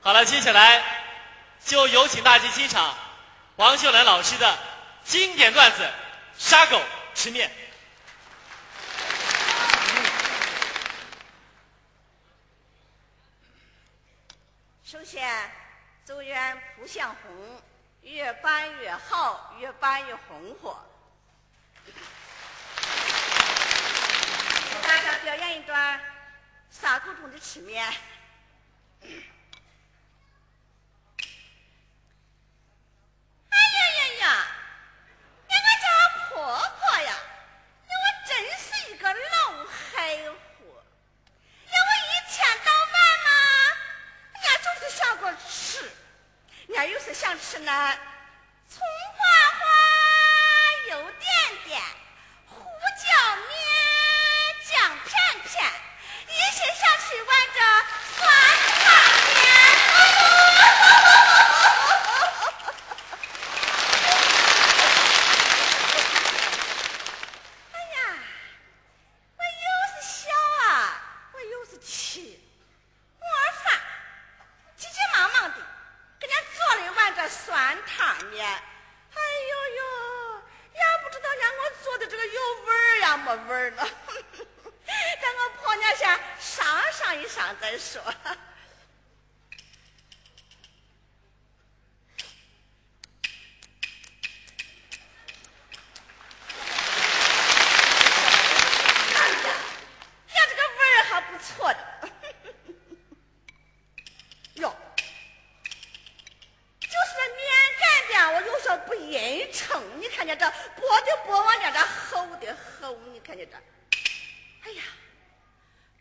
好了，接下来就有请大家欣赏王秀兰老师的经典段子《杀狗吃面》。首先，祝愿蒲向红，越办越好，越办越红火。大家表演一段杀狗中的吃面。有哎呦呦，也不知道让我做的这个有味儿呀没味儿呢，等我婆娘先尝尝一尝再说。哎呀，呀，这个味儿还不错的。哟，就是这面擀面，我有时候不匀称，你看见这薄的薄，往这这厚的厚，你看见这。哎呀，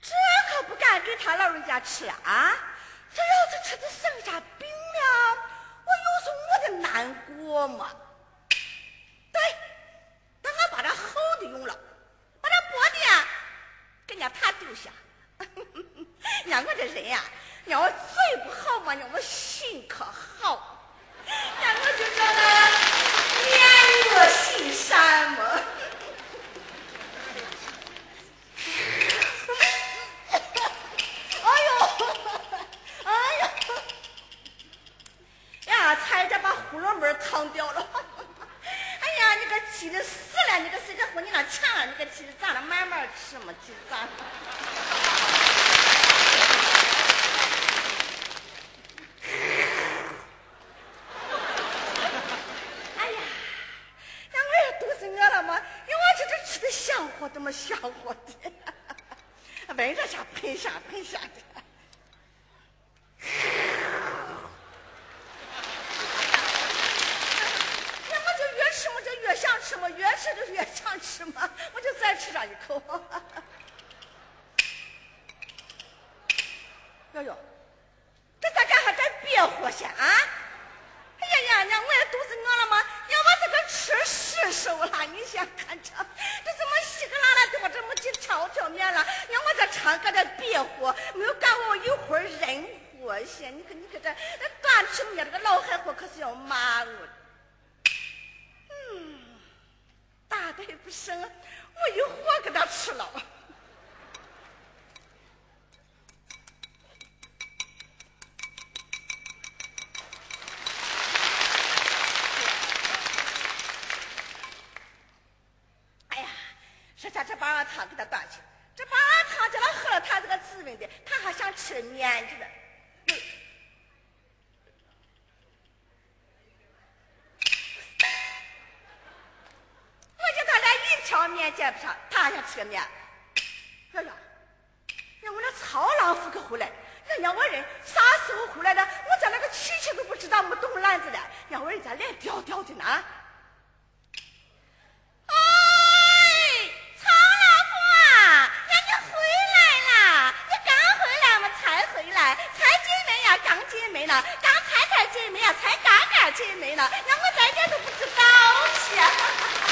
这可不敢给他老人家吃啊！这要是吃的剩下病了，我有时我的难过嘛。对，等我把这厚的用了，把这薄的，给人家他丢下。让我这人呀，让我嘴不好嘛，让我心可好，让我就这个面恶心善嘛。哎呦，哎呀，呀，差点把胡萝卜烫掉了。哎呀，你个气的死了！你个谁这乎你那钱了？你个气的咋了？慢慢吃嘛，气的咋？哎呀，那我也肚子饿了嘛！因为我这这吃的香火怎么香火 的？闻着像喷香喷香的。那我就越吃我就越想吃嘛，越吃就越想吃嘛，我就再吃上一口。哟哟，这咋干还这别活些啊？哎呀呀，娘我也肚子饿了吗？让我这个吃失手了，你先看着，这怎么稀个啦啦的我这么几条条面了？让我这唱搁这别活，没有赶我一会儿人活些。你看你看这这短吃面这个老害货可是要骂我的。嗯，大的也不剩，我一会给他吃了。哎呀，说下这棒棒糖给他端去，这棒棒糖叫他喝了，他这个滋味的，他还想吃面去了。嗯我叫他连面见不上，他还想吃个面。哎呀，让我那曹老夫可回来，人家我人啥时候回来的？我咋那个曲奇都不知道，没动篮子了，让我人家脸吊吊的呢。哎，曹老夫啊，呀你回来啦！你刚回来嘛，才回来，才进门呀，刚进门呢，刚才才进门呀，才刚刚进门呢，让我这点都不知道去。